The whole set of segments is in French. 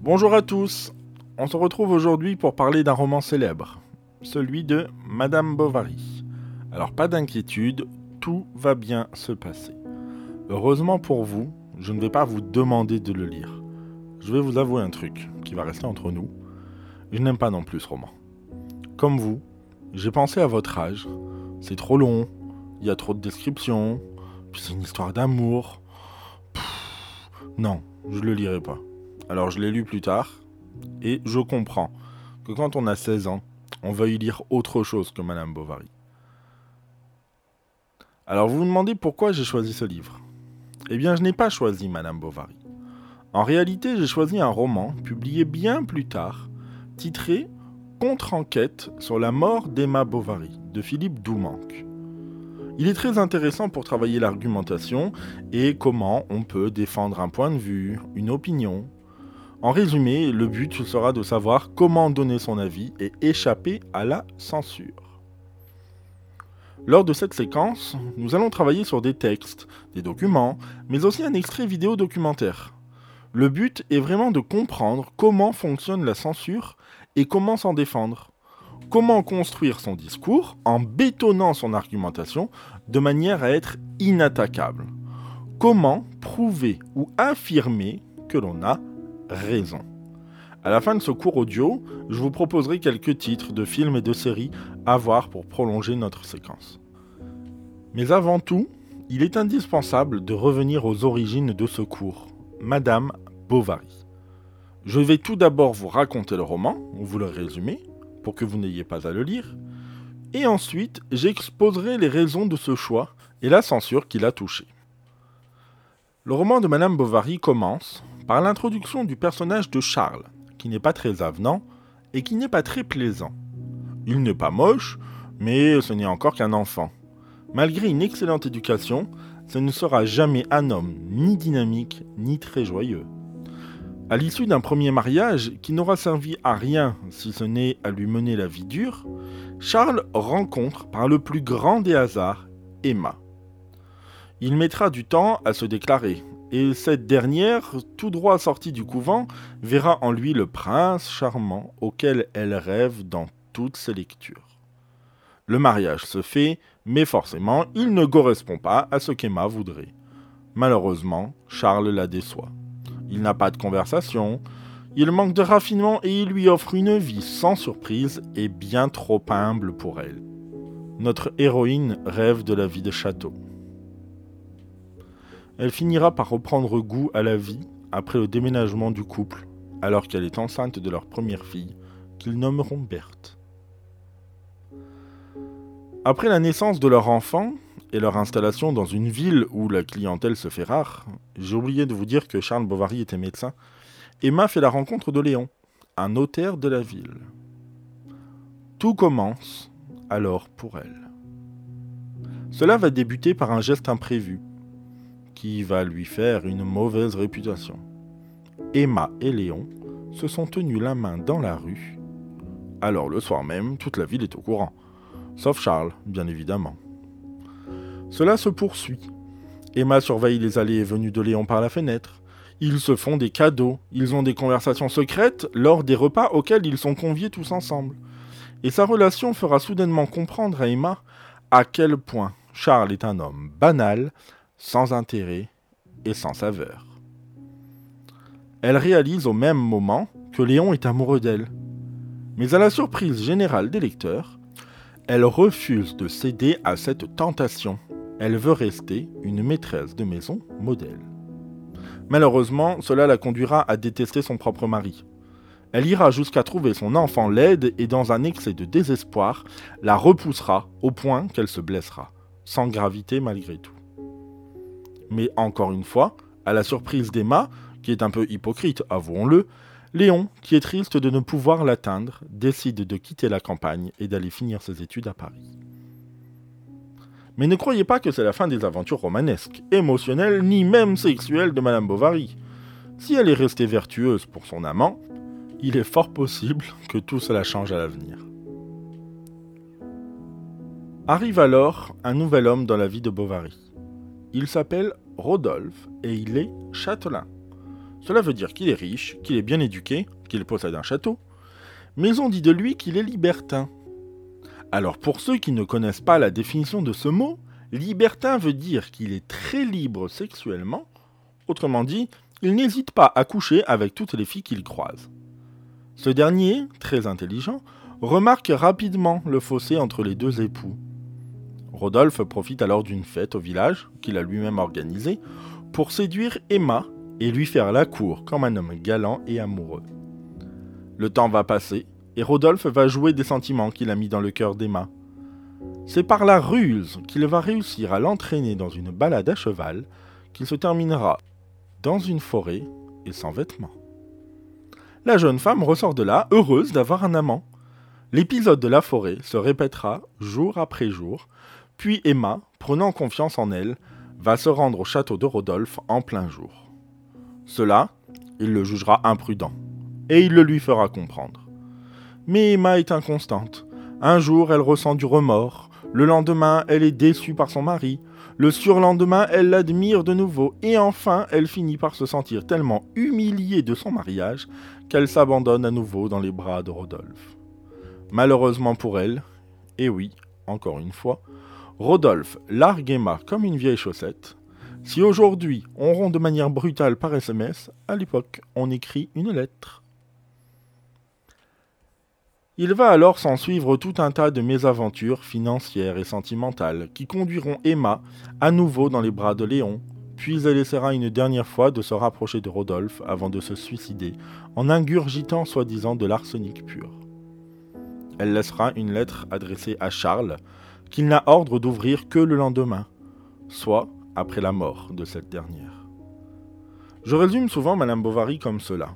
Bonjour à tous, on se retrouve aujourd'hui pour parler d'un roman célèbre, celui de Madame Bovary. Alors pas d'inquiétude, tout va bien se passer. Heureusement pour vous, je ne vais pas vous demander de le lire. Je vais vous avouer un truc qui va rester entre nous. Je n'aime pas non plus ce roman. Comme vous, j'ai pensé à votre âge. C'est trop long, il y a trop de descriptions, puis c'est une histoire d'amour. Non, je le lirai pas. Alors je l'ai lu plus tard, et je comprends que quand on a 16 ans, on veuille lire autre chose que Madame Bovary. Alors vous vous demandez pourquoi j'ai choisi ce livre? Eh bien je n'ai pas choisi Madame Bovary. En réalité j'ai choisi un roman publié bien plus tard, titré Contre-enquête sur la mort d'Emma Bovary de Philippe Doumanque. Il est très intéressant pour travailler l'argumentation et comment on peut défendre un point de vue, une opinion. En résumé, le but sera de savoir comment donner son avis et échapper à la censure. Lors de cette séquence, nous allons travailler sur des textes, des documents, mais aussi un extrait vidéo documentaire. Le but est vraiment de comprendre comment fonctionne la censure et comment s'en défendre. Comment construire son discours en bétonnant son argumentation de manière à être inattaquable. Comment prouver ou affirmer que l'on a raison. À la fin de ce cours audio, je vous proposerai quelques titres de films et de séries à voir pour prolonger notre séquence. Mais avant tout, il est indispensable de revenir aux origines de ce cours, Madame Bovary. Je vais tout d'abord vous raconter le roman, ou vous le résumer, pour que vous n'ayez pas à le lire, et ensuite j'exposerai les raisons de ce choix et la censure qui l'a touché. Le roman de Madame Bovary commence par l'introduction du personnage de Charles, qui n'est pas très avenant et qui n'est pas très plaisant. Il n'est pas moche, mais ce n'est encore qu'un enfant. Malgré une excellente éducation, ce ne sera jamais un homme ni dynamique ni très joyeux. À l'issue d'un premier mariage qui n'aura servi à rien si ce n'est à lui mener la vie dure, Charles rencontre par le plus grand des hasards Emma. Il mettra du temps à se déclarer, et cette dernière, tout droit sortie du couvent, verra en lui le prince charmant auquel elle rêve dans toutes ses lectures. Le mariage se fait, mais forcément, il ne correspond pas à ce qu'Emma voudrait. Malheureusement, Charles la déçoit. Il n'a pas de conversation, il manque de raffinement et il lui offre une vie sans surprise et bien trop humble pour elle. Notre héroïne rêve de la vie de château. Elle finira par reprendre goût à la vie après le déménagement du couple, alors qu'elle est enceinte de leur première fille, qu'ils nommeront Berthe. Après la naissance de leur enfant, et leur installation dans une ville où la clientèle se fait rare, j'ai oublié de vous dire que Charles Bovary était médecin, Emma fait la rencontre de Léon, un notaire de la ville. Tout commence alors pour elle. Cela va débuter par un geste imprévu, qui va lui faire une mauvaise réputation. Emma et Léon se sont tenus la main dans la rue. Alors le soir même, toute la ville est au courant, sauf Charles, bien évidemment. Cela se poursuit. Emma surveille les allées et venues de Léon par la fenêtre. Ils se font des cadeaux, ils ont des conversations secrètes lors des repas auxquels ils sont conviés tous ensemble. Et sa relation fera soudainement comprendre à Emma à quel point Charles est un homme banal, sans intérêt et sans saveur. Elle réalise au même moment que Léon est amoureux d'elle. Mais à la surprise générale des lecteurs, elle refuse de céder à cette tentation elle veut rester une maîtresse de maison modèle. Malheureusement, cela la conduira à détester son propre mari. Elle ira jusqu'à trouver son enfant laide et dans un excès de désespoir, la repoussera au point qu'elle se blessera, sans gravité malgré tout. Mais encore une fois, à la surprise d'Emma, qui est un peu hypocrite, avouons-le, Léon, qui est triste de ne pouvoir l'atteindre, décide de quitter la campagne et d'aller finir ses études à Paris. Mais ne croyez pas que c'est la fin des aventures romanesques, émotionnelles, ni même sexuelles de Madame Bovary. Si elle est restée vertueuse pour son amant, il est fort possible que tout cela change à l'avenir. Arrive alors un nouvel homme dans la vie de Bovary. Il s'appelle Rodolphe et il est châtelain. Cela veut dire qu'il est riche, qu'il est bien éduqué, qu'il possède un château, mais on dit de lui qu'il est libertin. Alors pour ceux qui ne connaissent pas la définition de ce mot, libertin veut dire qu'il est très libre sexuellement, autrement dit, il n'hésite pas à coucher avec toutes les filles qu'il croise. Ce dernier, très intelligent, remarque rapidement le fossé entre les deux époux. Rodolphe profite alors d'une fête au village, qu'il a lui-même organisée, pour séduire Emma et lui faire la cour comme un homme galant et amoureux. Le temps va passer, et Rodolphe va jouer des sentiments qu'il a mis dans le cœur d'Emma. C'est par la ruse qu'il va réussir à l'entraîner dans une balade à cheval qu'il se terminera dans une forêt et sans vêtements. La jeune femme ressort de là heureuse d'avoir un amant. L'épisode de la forêt se répétera jour après jour, puis Emma, prenant confiance en elle, va se rendre au château de Rodolphe en plein jour. Cela, il le jugera imprudent, et il le lui fera comprendre. Mais Emma est inconstante. Un jour, elle ressent du remords, le lendemain, elle est déçue par son mari, le surlendemain, elle l'admire de nouveau, et enfin, elle finit par se sentir tellement humiliée de son mariage qu'elle s'abandonne à nouveau dans les bras de Rodolphe. Malheureusement pour elle, et oui, encore une fois, Rodolphe largue Emma comme une vieille chaussette. Si aujourd'hui on rompt de manière brutale par SMS, à l'époque on écrit une lettre. Il va alors s'en suivre tout un tas de mésaventures financières et sentimentales qui conduiront Emma à nouveau dans les bras de Léon, puis elle essaiera une dernière fois de se rapprocher de Rodolphe avant de se suicider en ingurgitant soi-disant de l'arsenic pur. Elle laissera une lettre adressée à Charles, qu'il n'a ordre d'ouvrir que le lendemain, soit après la mort de cette dernière. Je résume souvent Madame Bovary comme cela.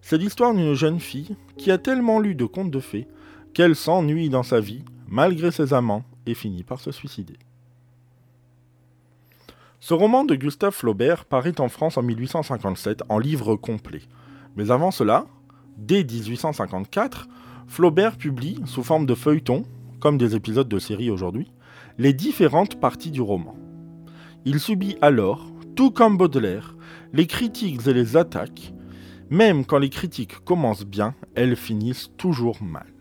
C'est l'histoire d'une jeune fille qui a tellement lu de contes de fées qu'elle s'ennuie dans sa vie, malgré ses amants, et finit par se suicider. Ce roman de Gustave Flaubert paraît en France en 1857 en livre complet. Mais avant cela, dès 1854, Flaubert publie, sous forme de feuilleton, comme des épisodes de série aujourd'hui, les différentes parties du roman. Il subit alors, tout comme Baudelaire, les critiques et les attaques, même quand les critiques commencent bien, elles finissent toujours mal.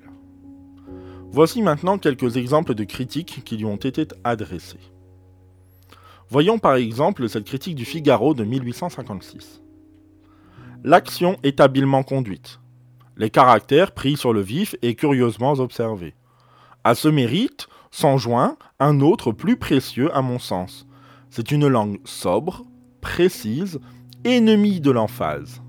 Voici maintenant quelques exemples de critiques qui lui ont été adressées. Voyons par exemple cette critique du Figaro de 1856. L'action est habilement conduite les caractères pris sur le vif et curieusement observés. À ce mérite s'en joint un autre plus précieux à mon sens. C'est une langue sobre, précise, ennemie de l'emphase.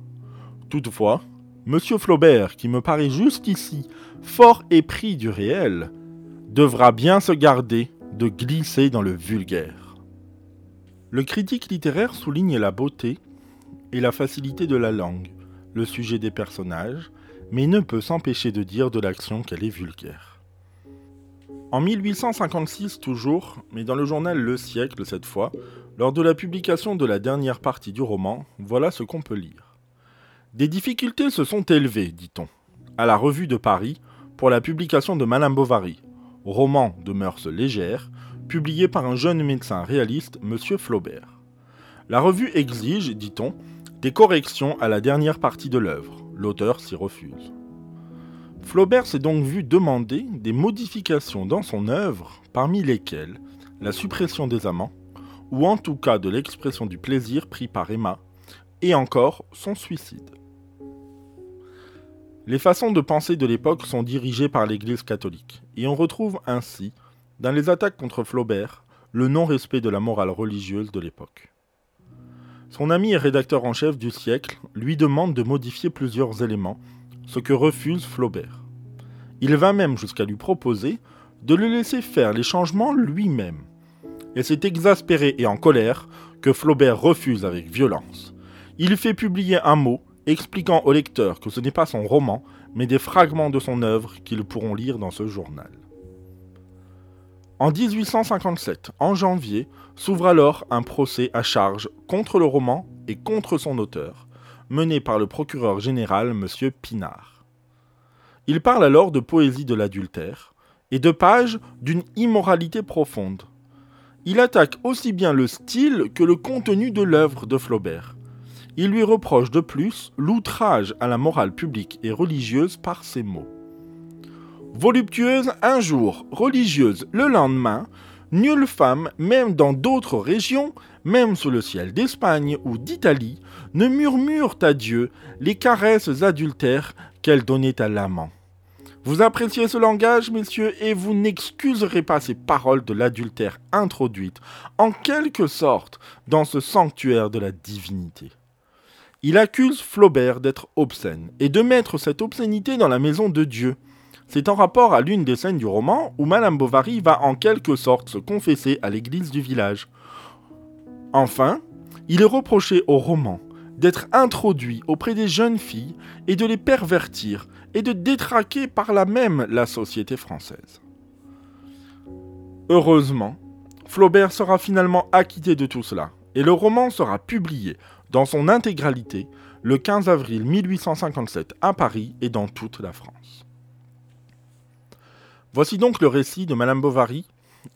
Toutefois, M. Flaubert, qui me paraît jusqu'ici fort épris du réel, devra bien se garder de glisser dans le vulgaire. Le critique littéraire souligne la beauté et la facilité de la langue, le sujet des personnages, mais ne peut s'empêcher de dire de l'action qu'elle est vulgaire. En 1856 toujours, mais dans le journal Le Siècle cette fois, lors de la publication de la dernière partie du roman, voilà ce qu'on peut lire. Des difficultés se sont élevées, dit-on, à la revue de Paris pour la publication de Madame Bovary, roman de mœurs légères, publié par un jeune médecin réaliste, M. Flaubert. La revue exige, dit-on, des corrections à la dernière partie de l'œuvre l'auteur s'y refuse. Flaubert s'est donc vu demander des modifications dans son œuvre, parmi lesquelles la suppression des amants, ou en tout cas de l'expression du plaisir pris par Emma, et encore son suicide. Les façons de penser de l'époque sont dirigées par l'Église catholique, et on retrouve ainsi, dans les attaques contre Flaubert, le non-respect de la morale religieuse de l'époque. Son ami et rédacteur en chef du siècle lui demande de modifier plusieurs éléments, ce que refuse Flaubert. Il va même jusqu'à lui proposer de le laisser faire les changements lui-même. Et c'est exaspéré et en colère que Flaubert refuse avec violence. Il fait publier un mot expliquant au lecteur que ce n'est pas son roman, mais des fragments de son œuvre qu'ils pourront lire dans ce journal. En 1857, en janvier, s'ouvre alors un procès à charge contre le roman et contre son auteur, mené par le procureur général M. Pinard. Il parle alors de poésie de l'adultère et de pages d'une immoralité profonde. Il attaque aussi bien le style que le contenu de l'œuvre de Flaubert. Il lui reproche de plus l'outrage à la morale publique et religieuse par ces mots. Voluptueuse un jour, religieuse le lendemain, nulle femme, même dans d'autres régions, même sous le ciel d'Espagne ou d'Italie, ne murmure à Dieu les caresses adultères qu'elle donnait à l'amant. Vous appréciez ce langage, messieurs, et vous n'excuserez pas ces paroles de l'adultère introduites, en quelque sorte, dans ce sanctuaire de la divinité. Il accuse Flaubert d'être obscène, et de mettre cette obscénité dans la maison de Dieu. C'est en rapport à l'une des scènes du roman où Madame Bovary va en quelque sorte se confesser à l'église du village. Enfin, il est reproché au roman d'être introduit auprès des jeunes filles et de les pervertir et de détraquer par là même la société française. Heureusement, Flaubert sera finalement acquitté de tout cela, et le roman sera publié dans son intégralité le 15 avril 1857 à Paris et dans toute la France. Voici donc le récit de Madame Bovary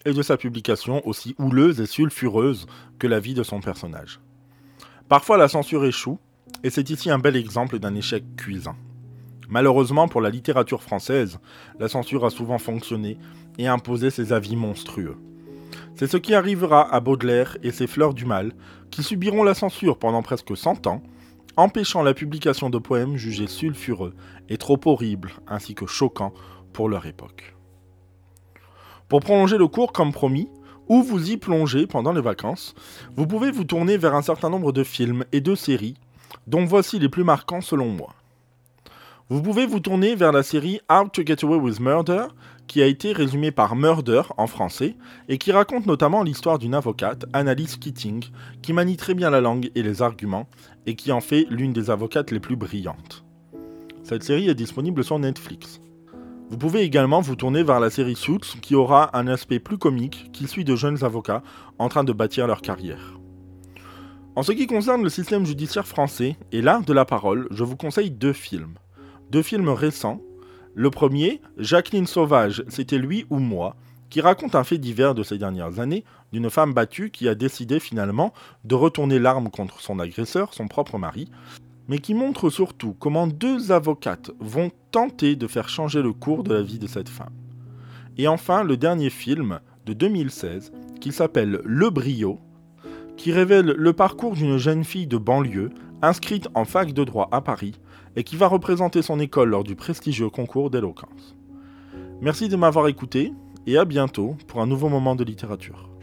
et de sa publication aussi houleuse et sulfureuse que la vie de son personnage. Parfois la censure échoue, et c'est ici un bel exemple d'un échec cuisant. Malheureusement pour la littérature française, la censure a souvent fonctionné et imposé ses avis monstrueux. C'est ce qui arrivera à Baudelaire et ses Fleurs du Mal, qui subiront la censure pendant presque 100 ans, empêchant la publication de poèmes jugés sulfureux et trop horribles ainsi que choquants pour leur époque. Pour prolonger le cours comme promis, ou vous y plongez pendant les vacances, vous pouvez vous tourner vers un certain nombre de films et de séries, dont voici les plus marquants selon moi. Vous pouvez vous tourner vers la série How to Get Away with Murder, qui a été résumée par Murder en français, et qui raconte notamment l'histoire d'une avocate, Annalise Keating, qui manie très bien la langue et les arguments, et qui en fait l'une des avocates les plus brillantes. Cette série est disponible sur Netflix. Vous pouvez également vous tourner vers la série Suits qui aura un aspect plus comique qui suit de jeunes avocats en train de bâtir leur carrière. En ce qui concerne le système judiciaire français et l'art de la parole, je vous conseille deux films. Deux films récents. Le premier, Jacqueline Sauvage, c'était lui ou moi, qui raconte un fait divers de ces dernières années d'une femme battue qui a décidé finalement de retourner l'arme contre son agresseur, son propre mari, mais qui montre surtout comment deux avocates vont tenter de faire changer le cours de la vie de cette femme. Et enfin, le dernier film de 2016, qui s'appelle Le Brio, qui révèle le parcours d'une jeune fille de banlieue inscrite en fac de droit à Paris et qui va représenter son école lors du prestigieux concours d'éloquence. Merci de m'avoir écouté et à bientôt pour un nouveau moment de littérature.